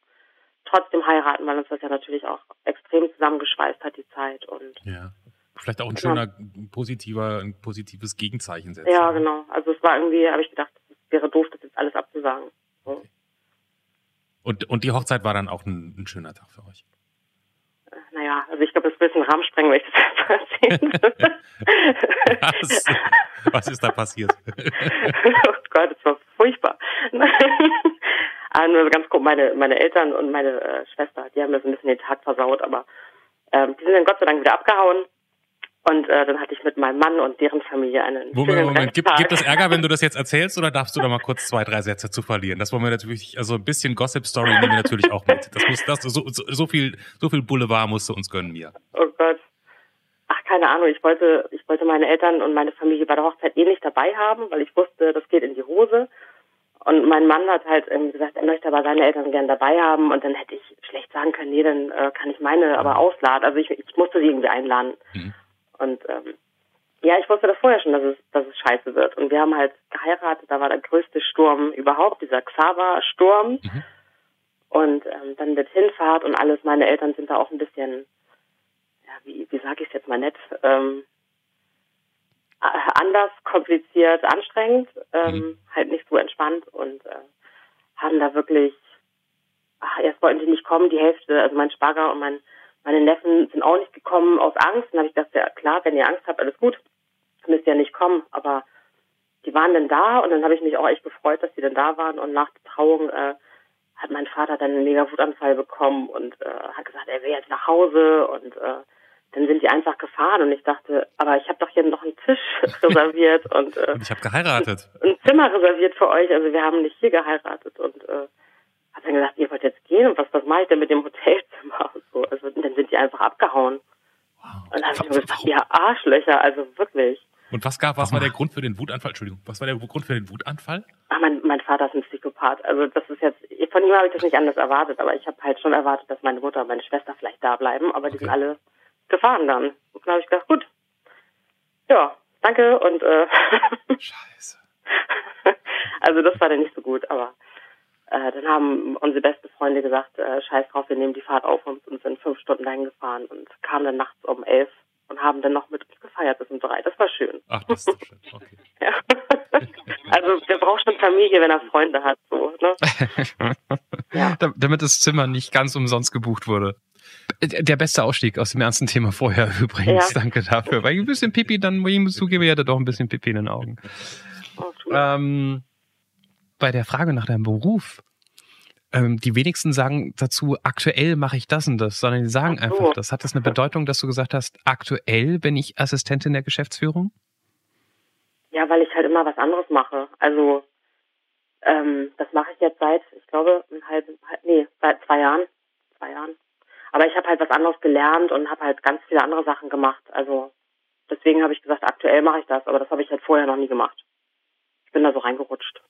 trotzdem heiraten, weil uns das ja natürlich auch extrem zusammengeschweißt hat, die Zeit. Und ja. Vielleicht auch ein genau. schöner, positiver, ein positives Gegenzeichen setzen. Ja, genau. Also es war irgendwie, habe ich gedacht, es wäre doof, das jetzt alles abzusagen. So. Okay. Und, und die Hochzeit war dann auch ein, ein schöner Tag für euch? Äh, naja, also ich glaube, es wird ein Rahmen sprengen, weil ich das jetzt erzählen was, was ist da passiert? oh Gott, das war furchtbar. also ganz grob meine, meine Eltern und meine äh, Schwester, die haben so ein bisschen den Tag versaut, aber ähm, die sind dann Gott sei Dank wieder abgehauen. Und äh, dann hatte ich mit meinem Mann und deren Familie einen. Moment, Moment. Gibt, gibt es Ärger, wenn du das jetzt erzählst, oder darfst du da mal kurz zwei, drei Sätze zu verlieren? Das wollen wir natürlich, also ein bisschen Gossip-Story nehmen wir natürlich auch mit. Das muss, das, so, so, so viel, so viel Boulevard musst du uns gönnen, mir. Oh Gott. Ach, keine Ahnung. Ich wollte, ich wollte meine Eltern und meine Familie bei der Hochzeit eh nicht dabei haben, weil ich wusste, das geht in die Hose. Und mein Mann hat halt irgendwie gesagt, er möchte aber seine Eltern gern dabei haben. Und dann hätte ich schlecht sagen können, nee, dann äh, kann ich meine aber ausladen. Also ich, ich musste sie irgendwie einladen. Mhm. Und ähm, ja, ich wusste das vorher schon, dass es, dass es scheiße wird. Und wir haben halt geheiratet, da war der größte Sturm überhaupt, dieser Xaver-Sturm. Mhm. Und ähm, dann mit Hinfahrt und alles, meine Eltern sind da auch ein bisschen, ja, wie, wie sage ich es jetzt mal nett, ähm, anders, kompliziert, anstrengend, ähm, mhm. halt nicht so entspannt und äh, haben da wirklich, ach, erst wollten die nicht kommen, die Hälfte, also mein Schwager und mein meine Neffen sind auch nicht gekommen aus Angst. Dann habe ich gedacht, ja klar, wenn ihr Angst habt, alles gut, müsst ihr nicht kommen. Aber die waren dann da und dann habe ich mich auch echt gefreut, dass die dann da waren. Und nach der Trauung äh, hat mein Vater dann einen mega Wutanfall bekommen und äh, hat gesagt, er will jetzt nach Hause und äh, dann sind die einfach gefahren und ich dachte, aber ich habe doch hier noch einen Tisch reserviert und, äh, und ich habe geheiratet. Ein Zimmer reserviert für euch, also wir haben nicht hier geheiratet und äh, hat dann gesagt, ihr wollt jetzt gehen und was, was mache ich denn mit dem Hotelzimmer und so. Also dann sind die einfach abgehauen. Wow. Und dann habe ich mir gesagt, ihr Arschlöcher, also wirklich. Und was gab, was war der Grund für den Wutanfall? Entschuldigung, was war der Grund für den Wutanfall? Ach, mein, mein Vater ist ein Psychopath. Also das ist jetzt, von ihm habe ich das nicht anders erwartet, aber ich habe halt schon erwartet, dass meine Mutter und meine Schwester vielleicht da bleiben, aber die okay. sind alle gefahren dann. Und dann habe ich gedacht, gut, ja, danke und äh, Scheiße. also das war dann nicht so gut, aber äh, dann haben unsere besten Freunde gesagt, äh, scheiß drauf, wir nehmen die Fahrt auf und, und sind fünf Stunden dahin gefahren und kamen dann nachts um elf und haben dann noch mit uns gefeiert bis um drei. Das war schön. Ach, das ist doch schön. Okay. ja. also der braucht schon Familie, wenn er Freunde hat. So, ne? ja. Damit das Zimmer nicht ganz umsonst gebucht wurde. Der beste Ausstieg aus dem ernsten Thema vorher übrigens. Ja. Danke dafür. Weil ein bisschen Pipi, dann ich muss zugeben, ihr hattet doch ein bisschen Pipi in den Augen. Oh, ähm, bei der Frage nach deinem Beruf, ähm, die wenigsten sagen dazu, aktuell mache ich das und das, sondern die sagen so. einfach, das hat das eine Bedeutung, dass du gesagt hast, aktuell bin ich Assistentin der Geschäftsführung? Ja, weil ich halt immer was anderes mache. Also ähm, das mache ich jetzt seit, ich glaube, ein halben, nee, seit zwei Jahren. Zwei Jahren. Aber ich habe halt was anderes gelernt und habe halt ganz viele andere Sachen gemacht. Also deswegen habe ich gesagt, aktuell mache ich das, aber das habe ich halt vorher noch nie gemacht. Ich bin da so reingerutscht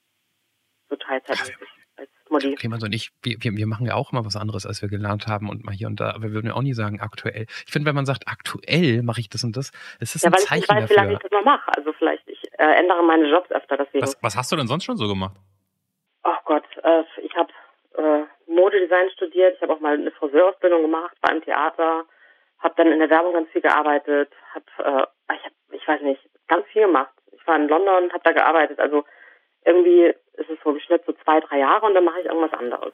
so teilzeitmäßig als Modi. Clemens und ich, wir, wir machen ja auch immer was anderes, als wir gelernt haben und mal hier und da, aber wir würden ja auch nie sagen aktuell. Ich finde, wenn man sagt, aktuell mache ich das und das, es ist ja, ein weil Zeichen ich nicht weiß, wie lange ich das noch mache. Also vielleicht, ich äh, ändere meine Jobs öfter, deswegen. Was, was hast du denn sonst schon so gemacht? Ach Gott, äh, ich habe äh, Modedesign studiert, ich habe auch mal eine Friseurausbildung gemacht beim Theater, habe dann in der Werbung ganz viel gearbeitet, habe, äh, ich, hab, ich weiß nicht, ganz viel gemacht. Ich war in London, habe da gearbeitet, also irgendwie ist es so im Schnitt so zwei, drei Jahre und dann mache ich irgendwas anderes.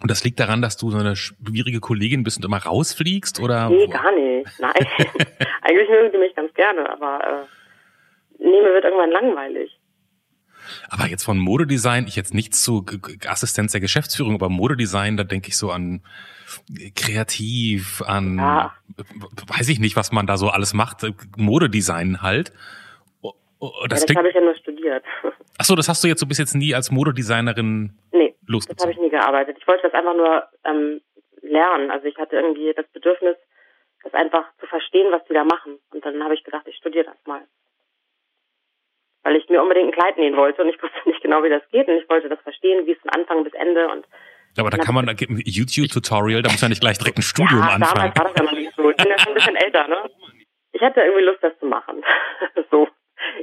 Und das liegt daran, dass du so eine schwierige Kollegin bist und immer rausfliegst, oder? Nee, gar nicht. Nein. Eigentlich mögen die mich ganz gerne, aber äh, nee, mir wird irgendwann langweilig. Aber jetzt von Modedesign, ich jetzt nichts zu Assistenz der Geschäftsführung, aber Modedesign, da denke ich so an kreativ, an ja. weiß ich nicht, was man da so alles macht, Modedesign halt. Das, ja, das habe ich ja nur studiert. Ach so, das hast du jetzt so bis jetzt nie als Modedesignerin nee, losgezogen? das habe ich nie gearbeitet. Ich wollte das einfach nur ähm, lernen. Also ich hatte irgendwie das Bedürfnis, das einfach zu verstehen, was die da machen. Und dann habe ich gedacht, ich studiere das mal. Weil ich mir unbedingt ein Kleid nähen wollte und ich wusste nicht genau, wie das geht. Und ich wollte das verstehen, wie es von Anfang bis Ende und aber da kann man, da gibt ein YouTube-Tutorial, da muss man nicht gleich direkt ein Studium ja, anfangen. damals war das ja noch nicht so. Ich bin ja schon ein bisschen älter, ne? Ich hatte irgendwie Lust, das zu machen. so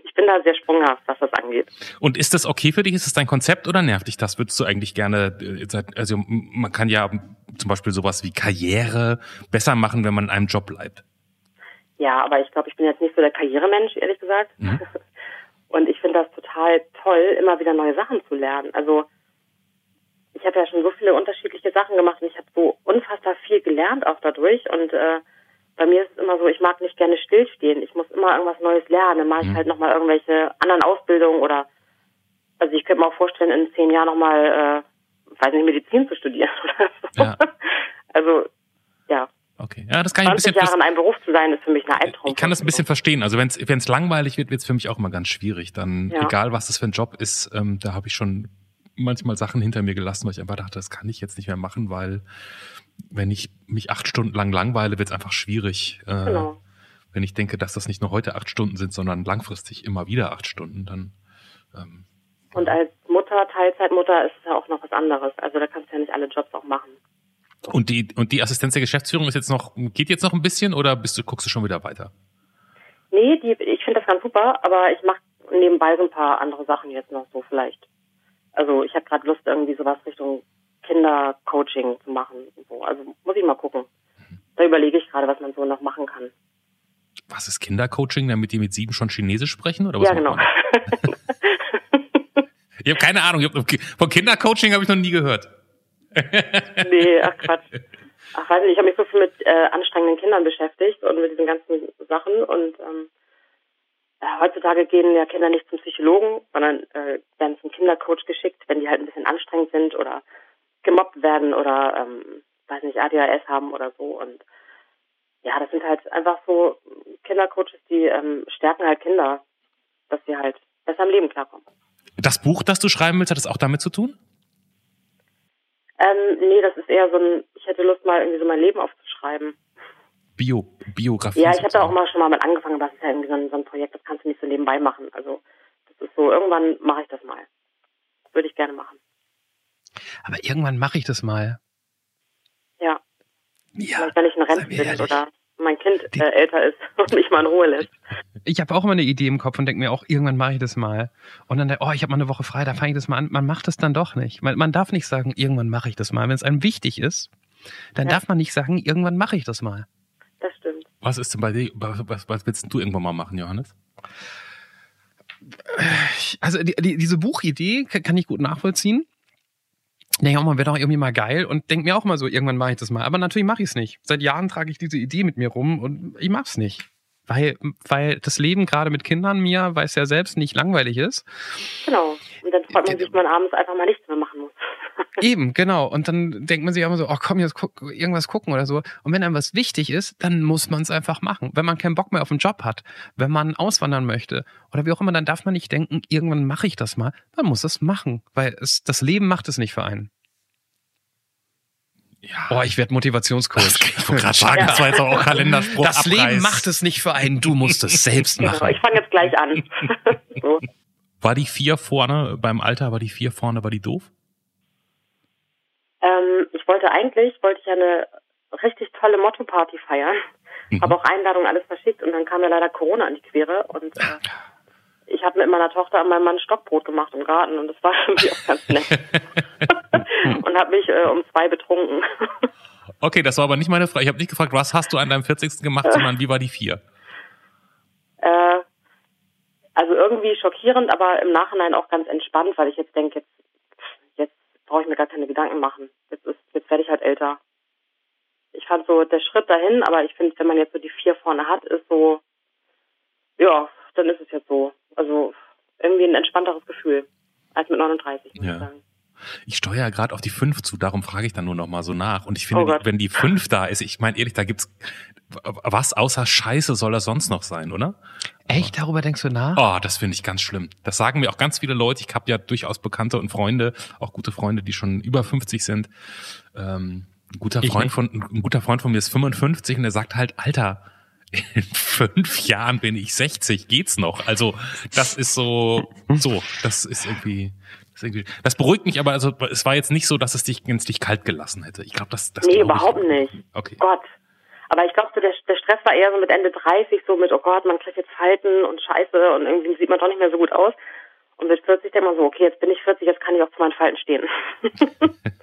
ich bin da sehr sprunghaft, was das angeht. Und ist das okay für dich? Ist das dein Konzept oder nervt dich das? Würdest du eigentlich gerne, äh, also man kann ja zum Beispiel sowas wie Karriere besser machen, wenn man in einem Job bleibt. Ja, aber ich glaube, ich bin jetzt nicht so der Karrieremensch, ehrlich gesagt. Mhm. Und ich finde das total toll, immer wieder neue Sachen zu lernen. Also ich habe ja schon so viele unterschiedliche Sachen gemacht und ich habe so unfassbar viel gelernt auch dadurch und äh, bei mir ist es immer so, ich mag nicht gerne stillstehen. Ich muss immer irgendwas Neues lernen. Dann mache ich mhm. halt nochmal irgendwelche anderen Ausbildungen oder Also ich könnte mir auch vorstellen, in zehn Jahren nochmal, äh, weiß nicht, Medizin zu studieren oder so. Ja. Also, ja. Okay. Ja, das kann ich ein 20 bisschen. Jahre in einem Beruf zu sein, ist für mich eine Albtraum. Ich kann das ein bisschen verstehen. Also wenn es langweilig wird, wird es für mich auch immer ganz schwierig. Dann, Ja. egal was das für ein Job ist, ähm, da habe ich schon manchmal Sachen hinter mir gelassen, weil ich einfach dachte, das kann ich jetzt nicht mehr machen, weil wenn ich mich acht Stunden lang langweile, wird es einfach schwierig. Äh, Genau. Wenn ich denke, dass das nicht nur heute acht Stunden sind, sondern langfristig immer wieder acht Stunden, dann ähm, Und als Mutter, Teilzeitmutter, ist es ja auch noch was anderes. Also da kannst du ja nicht alle Jobs auch machen. und die und die Assistenz der Geschäftsführung ist jetzt noch geht jetzt noch ein bisschen oder bist du guckst du schon wieder weiter? Nee, die, ich finde das ganz super, aber ich mache nebenbei so ein paar andere Sachen jetzt noch so vielleicht. Also ich habe gerade Lust, irgendwie sowas Richtung Kindercoaching zu machen. So. Also muss ich mal gucken. Da überlege ich gerade, was man so noch machen kann. Was ist Kindercoaching, damit die mit sieben schon Chinesisch sprechen oder was? ja, genau. Ich habe keine Ahnung. Hab, von Kindercoaching habe ich noch nie gehört. nee, ach Quatsch. Ach, weiß nicht, ich habe mich so viel mit äh, anstrengenden Kindern beschäftigt und mit diesen ganzen Sachen und ähm, heutzutage gehen ja Kinder nicht zum Psychologen, sondern äh, werden zum Kindercoach geschickt, wenn die halt ein bisschen anstrengend sind oder gemobbt werden oder ähm, weiß nicht, ADHS haben oder so und ja, das sind halt einfach so Kindercoaches, die ähm, stärken halt Kinder, dass sie halt besser im Leben klarkommen. Das Buch, das du schreiben willst, hat das auch damit zu tun? Ähm, nee, das ist eher so ein, ich hätte Lust mal irgendwie so mein Leben aufzuschreiben. Bio, Biografie. Ja, ich habe da auch mal schon mal mit angefangen, das ist ja irgendwie so ein, so ein Projekt, das kannst du nicht so nebenbei machen. Also das ist so, irgendwann mache ich das mal. Würde ich gerne machen. Aber irgendwann mache ich das mal. Ja, Ja. vielleicht wenn ich in Rente bin oder mein Kind äh, älter ist und mich mal in Ruhe lässt. Ich habe auch immer eine Idee im Kopf und denke mir auch, irgendwann mache ich das mal. Und dann, oh, ich habe mal eine Woche frei, da fange ich das mal an. Man macht das dann doch nicht. Man, man darf nicht sagen, irgendwann mache ich das mal. Wenn es einem wichtig ist, dann Ja. darf man nicht sagen, irgendwann mache ich das mal. Was ist denn bei dir, was, was, was willst denn du irgendwann mal machen, Johannes? Also die, die, diese Buchidee kann, kann ich gut nachvollziehen. Denke auch mal, wäre doch irgendwie mal geil und denke mir auch mal so, irgendwann mache ich das mal. Aber natürlich mache ich es nicht. Seit Jahren trage ich diese Idee mit mir rum und ich mache es nicht. Weil, weil das Leben gerade mit Kindern mir, weiß ja selbst, nicht langweilig ist. Genau. Und dann freut man sich, wenn man abends einfach mal nichts mehr machen muss. Eben, genau. Und dann denkt man sich immer so, oh komm, jetzt guck, irgendwas gucken oder so. Und wenn einem was wichtig ist, dann muss man es einfach machen. Wenn man keinen Bock mehr auf den Job hat, wenn man auswandern möchte oder wie auch immer, dann darf man nicht denken, irgendwann mache ich das mal. Man muss es machen, weil es, das Leben macht es nicht für einen. Ja. Oh, ich werde Motivationscoach. Ich wollte gerade sagen, das war jetzt auch Kalenderspruch. Das Abreiß. Leben macht es nicht für einen, du musst es selbst Genau. machen. Ich fange jetzt gleich an. so. War die vier vorne, beim Alter war die vier vorne, war die doof? Ähm, ich wollte eigentlich, wollte ich eine richtig tolle Motto-Party feiern. Mhm. Habe auch Einladungen alles verschickt und dann kam ja leider Corona an die Quere und äh, ich habe mit meiner Tochter und meinem Mann Stockbrot gemacht im Garten und das war irgendwie auch ganz nett. und habe mich äh, um zwei betrunken. Okay, das war aber nicht meine Frage. Ich habe nicht gefragt, was hast du an deinem 40. gemacht, sondern wie war die vier? äh, also irgendwie schockierend, aber im Nachhinein auch ganz entspannt, weil ich jetzt denke, jetzt brauche ich mir gar keine Gedanken machen. Jetzt ist, jetzt werde ich halt älter. Ich fand so der Schritt dahin, aber ich finde, wenn man jetzt so die vier vorne hat, ist so, ja, dann ist es jetzt so. Also irgendwie ein entspannteres Gefühl als mit 39, muss Ja. ich sagen. Ich steuere ja gerade auf die fünf zu, darum frage ich dann nur noch mal so nach. Und ich finde, Oh wenn die fünf da ist, ich meine ehrlich, da gibt's was außer Scheiße soll das sonst noch sein, oder? Echt? Darüber denkst du nach? Oh, das finde ich ganz schlimm. Das sagen mir auch ganz viele Leute. Ich habe ja durchaus Bekannte und Freunde, auch gute Freunde, die schon über 50 sind. Ähm, ein guter Ich Freund nicht. von ein guter Freund von mir ist 55 und der sagt halt, Alter, in fünf Jahren bin ich 60, geht's noch? Also das ist so, so, das ist irgendwie, das, beruhigt mich, aber also es war jetzt nicht so, dass es dich gänzlich kalt gelassen hätte. Ich glaube, das, das Nee, glaub ich. überhaupt nicht. Okay. Gott. Aber ich glaube, so der, der Stress war eher so mit Ende 30, so mit, oh Gott, man kriegt jetzt Falten und Scheiße und irgendwie sieht man doch nicht mehr so gut aus. Und mit 40 denkt man so, okay, jetzt bin ich 40, jetzt kann ich auch zu meinen Falten stehen.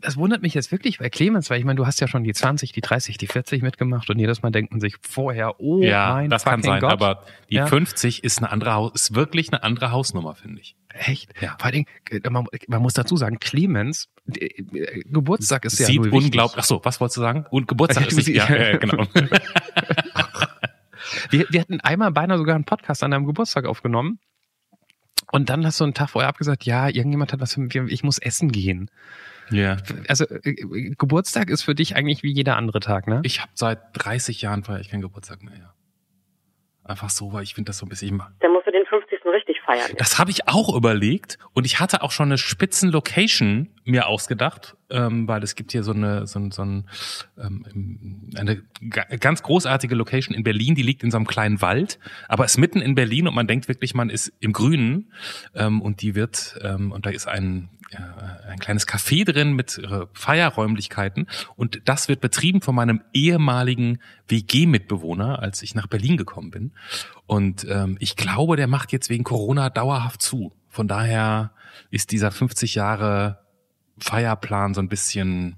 Das wundert mich jetzt wirklich bei Clemens, weil ich meine, du hast ja schon die 20, die 30, die 40 mitgemacht und jedes Mal denkt man sich vorher, oh Ja, mein das kann sein, Gott. aber die Ja. 50 ist eine andere ist wirklich eine andere Hausnummer, finde ich. Echt? Ja. Vor allen Dingen, äh, man, man muss dazu sagen, Clemens, äh, äh, Geburtstag ist ja Sieht unglaublich. Ach so, was wolltest du sagen? Und Geburtstag ist nicht, ja, ja, genau. Wir, wir hatten einmal beinahe sogar einen Podcast an deinem Geburtstag aufgenommen. Und dann hast du einen Tag vorher abgesagt, ja, irgendjemand hat was für mich, ich muss essen gehen. Ja. Also äh, Geburtstag ist für dich eigentlich wie jeder andere Tag, ne? Ich habe seit 30 Jahren feiere ich keinen Geburtstag mehr. Ja. Einfach so, weil ich finde das so ein bisschen. Dann musst du den 50. richtig feiern. Das habe ich auch überlegt und ich hatte auch schon eine Spitzenlocation mir ausgedacht, ähm, weil es gibt hier so eine so, so ein, ähm, eine ga- ganz großartige Location in Berlin, die liegt in so einem kleinen Wald, aber ist mitten in Berlin und man denkt wirklich, man ist im Grünen ähm, und die wird ähm, und da ist ein äh, ein kleines Café drin mit äh, Feierräumlichkeiten und das wird betrieben von meinem ehemaligen WG-Mitbewohner, als ich nach Berlin gekommen bin. Und ähm, ich glaube, der macht jetzt wegen Corona dauerhaft zu. Von daher ist dieser 50 Jahre Feierplan so ein bisschen,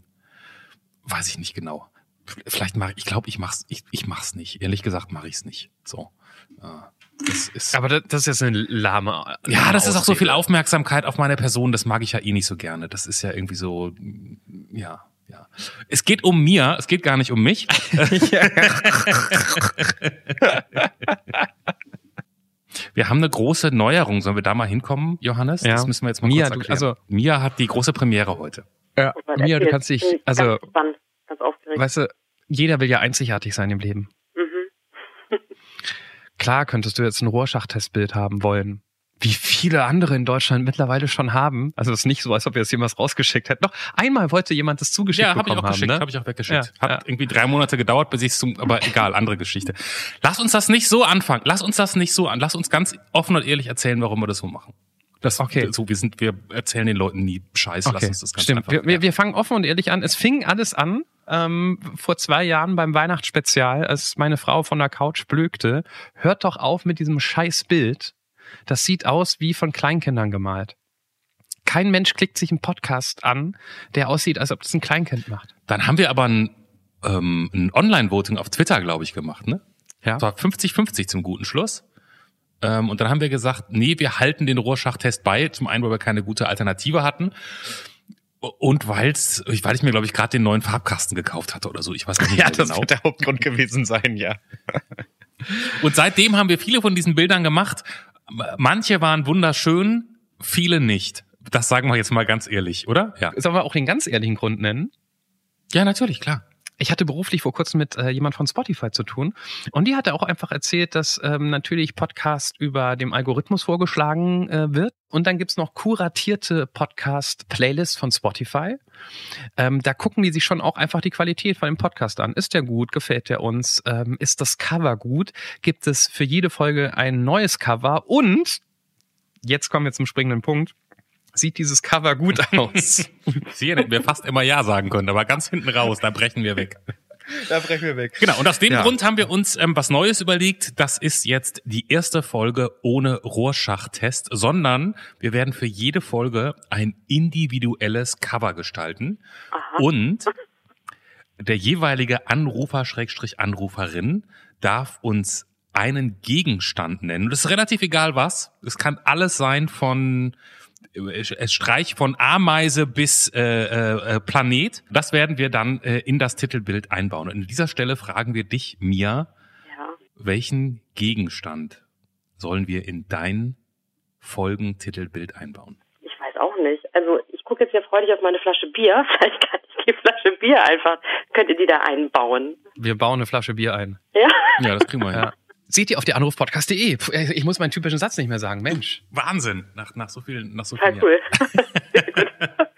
weiß ich nicht genau. Vielleicht mache ich, ich glaube, ich mach's, ich, ich mach's nicht. Ehrlich gesagt mache ich's nicht. So. Ja, das ist, Aber das, das ist jetzt eine lahme. ja, das ist auch so viel Ausrede. Aufmerksamkeit auf meine Person. Das mag ich ja eh nicht so gerne. Das ist ja irgendwie so, ja, ja. Es geht um mir. Es geht gar nicht um mich. Wir haben eine große Neuerung. Sollen wir da mal hinkommen, Johannes? Ja. Das müssen wir jetzt mal Mia, kurz du- erklären. also- Mia hat die große Premiere heute. Ja, Gott, Mia, du kannst dich, Ich bin also, Ganz gespannt, ganz aufgeregt. weißt du, jeder will ja einzigartig sein im Leben. Mhm. Klar könntest du jetzt ein Rorschach-Testbild haben wollen. Wie viele andere in Deutschland mittlerweile schon haben. Also es ist nicht so, als ob wir das jemals rausgeschickt hätten. Noch einmal wollte jemand das zugeschickt Ja, habe ich bekommen auch geschickt, haben. Ne? habe ich auch weggeschickt. Ja, Hat ja. irgendwie drei Monate gedauert, bis ich es zum, aber egal, andere Geschichte. Lass uns das nicht so anfangen. Lass uns das nicht so an. Lass uns ganz offen und ehrlich erzählen, warum wir das so machen. Das, Okay. So, wir sind, wir erzählen den Leuten nie Scheiß. Lass Okay, uns das ganz stimmt. einfach. Wir, wir, wir fangen offen und ehrlich an. Es fing alles an ähm, vor zwei Jahren beim Weihnachtsspezial, als meine Frau von der Couch blökte. Hört doch auf mit diesem scheiß Bild. Das sieht aus wie von Kleinkindern gemalt. Kein Mensch klickt sich einen Podcast an, der aussieht, als ob das ein Kleinkind macht. Dann haben wir aber ein, ähm, ein Online-Voting auf Twitter, glaube ich, gemacht. Ne? Ja. Das war 50-50 zum guten Schluss. Ähm, und dann haben wir gesagt, nee, wir halten den Rorschach-Test bei. Zum einen, weil wir keine gute Alternative hatten. Und weil's, weil ich mir, glaube ich, gerade den neuen Farbkasten gekauft hatte oder so. Ich weiß nicht mehr genau. der Hauptgrund gewesen sein, ja. Und seitdem haben wir viele von diesen Bildern gemacht. Manche waren wunderschön, viele nicht. Das sagen wir jetzt mal ganz ehrlich, oder? Ja. Sollen wir auch den ganz ehrlichen Grund nennen? Ja, natürlich, klar. Ich hatte beruflich vor kurzem mit äh, jemand von Spotify zu tun und die hatte auch einfach erzählt, dass ähm, natürlich Podcast über dem Algorithmus vorgeschlagen äh, wird und dann gibt's noch kuratierte Podcast-Playlists von Spotify. Ähm, da gucken die sich schon auch einfach die Qualität von dem Podcast an. Ist der gut? Gefällt der uns? Ähm, ist das Cover gut? Gibt es für jede Folge ein neues Cover? Und jetzt kommen wir zum springenden Punkt. Sieht dieses Cover gut aus? Sie hätten wir fast immer Ja sagen können, aber ganz hinten raus, da brechen wir weg. da brechen wir weg. Genau, und aus dem Ja. Grund haben wir uns ähm, was Neues überlegt. Das ist jetzt die erste Folge ohne Rorschach-Test, sondern wir werden für jede Folge ein individuelles Cover gestalten. Und der jeweilige Anrufer, Schrägstrich Anruferin, darf uns einen Gegenstand nennen. Und es ist relativ egal was. Es kann alles sein von Streich von Ameise bis äh, äh, äh, Planet. Das werden wir dann äh, in das Titelbild einbauen. Und an dieser Stelle fragen wir dich, Mia, Ja. welchen Gegenstand sollen wir in dein Folgentitelbild einbauen? Ich weiß auch nicht. Also ich gucke jetzt hier freudig auf meine Flasche Bier. Vielleicht kann ich die Flasche Bier einfach, könnt ihr die da einbauen. Wir bauen eine Flasche Bier ein. Ja? Ja, das kriegen wir hin. Ja. Seht ihr auf der Anrufpodcast.de. Ich muss meinen typischen Satz nicht mehr sagen. Mensch. Wahnsinn, nach, nach so vielen, nach so vielen cool.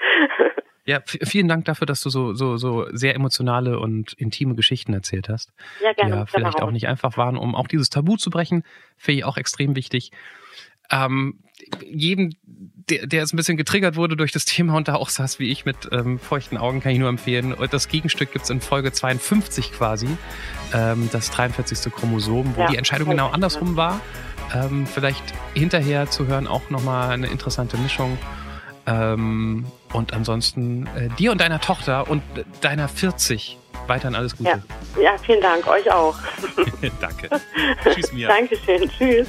Ja, vielen Dank dafür, dass du so, so, so sehr emotionale und intime Geschichten erzählt hast. Ja, Die gerne. ja vielleicht auch nicht einfach waren, um auch dieses Tabu zu brechen. Finde ich auch extrem wichtig. Ähm, jedem, der, der jetzt ein bisschen getriggert wurde durch das Thema und da auch saß wie ich mit ähm, feuchten Augen, kann ich nur empfehlen. Und das Gegenstück gibt's in Folge 52 quasi, ähm, das 43. Chromosom, wo Ja, die Entscheidung genau andersrum war. Ähm, vielleicht hinterher zu hören auch nochmal eine interessante Mischung. Ähm, und ansonsten äh, dir und deiner Tochter und äh, deiner 40 weiterhin alles Gute. Ja. ja, vielen Dank. Euch auch. Danke. Tschüss, Mia. Dankeschön. Tschüss.